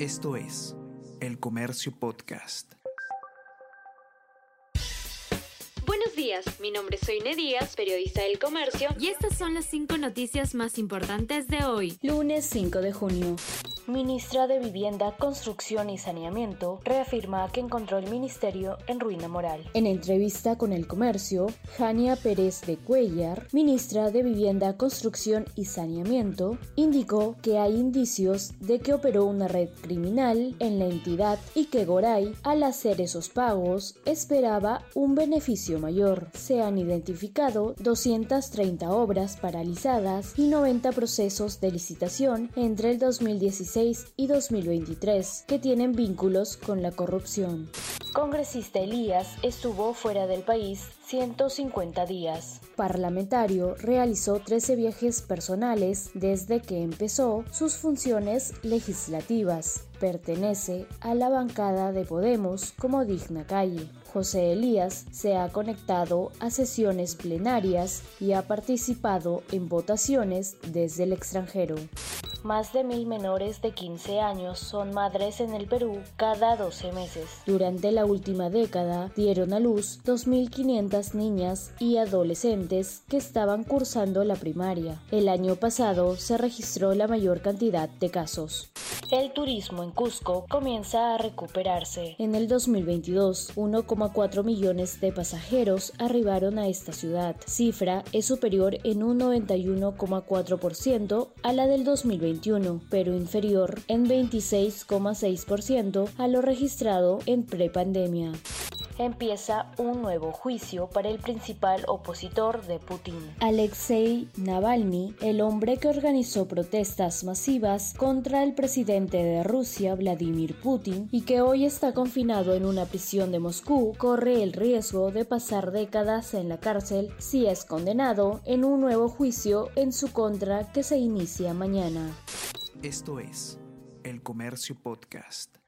Esto es El Comercio Podcast. Buenos días, mi nombre es Soine Díaz, periodista del Comercio, y estas son las cinco noticias más importantes de hoy, lunes 5 de junio. Ministra de Vivienda, Construcción y Saneamiento reafirma que encontró el ministerio en ruina moral. En entrevista con el comercio, Jania Pérez de Cuellar, ministra de Vivienda, Construcción y Saneamiento, indicó que hay indicios de que operó una red criminal en la entidad y que Goray, al hacer esos pagos, esperaba un beneficio mayor. Se han identificado 230 obras paralizadas y 90 procesos de licitación entre el 2017 y 2023 que tienen vínculos con la corrupción. Congresista Elías estuvo fuera del país 150 días. Parlamentario realizó 13 viajes personales desde que empezó sus funciones legislativas. Pertenece a la bancada de Podemos como digna calle. José Elías se ha conectado a sesiones plenarias y ha participado en votaciones desde el extranjero. Más de mil menores de 15 años son madres en el Perú cada 12 meses. Durante la última década dieron a luz 2.500 niñas y adolescentes que estaban cursando la primaria. El año pasado se registró la mayor cantidad de casos. El turismo en Cusco comienza a recuperarse. En el 2022, 1,4 millones de pasajeros arribaron a esta ciudad. Cifra es superior en un 91,4% a la del 2021, pero inferior en 26,6% a lo registrado en prepandemia empieza un nuevo juicio para el principal opositor de Putin. Alexei Navalny, el hombre que organizó protestas masivas contra el presidente de Rusia, Vladimir Putin, y que hoy está confinado en una prisión de Moscú, corre el riesgo de pasar décadas en la cárcel si es condenado en un nuevo juicio en su contra que se inicia mañana. Esto es El Comercio Podcast.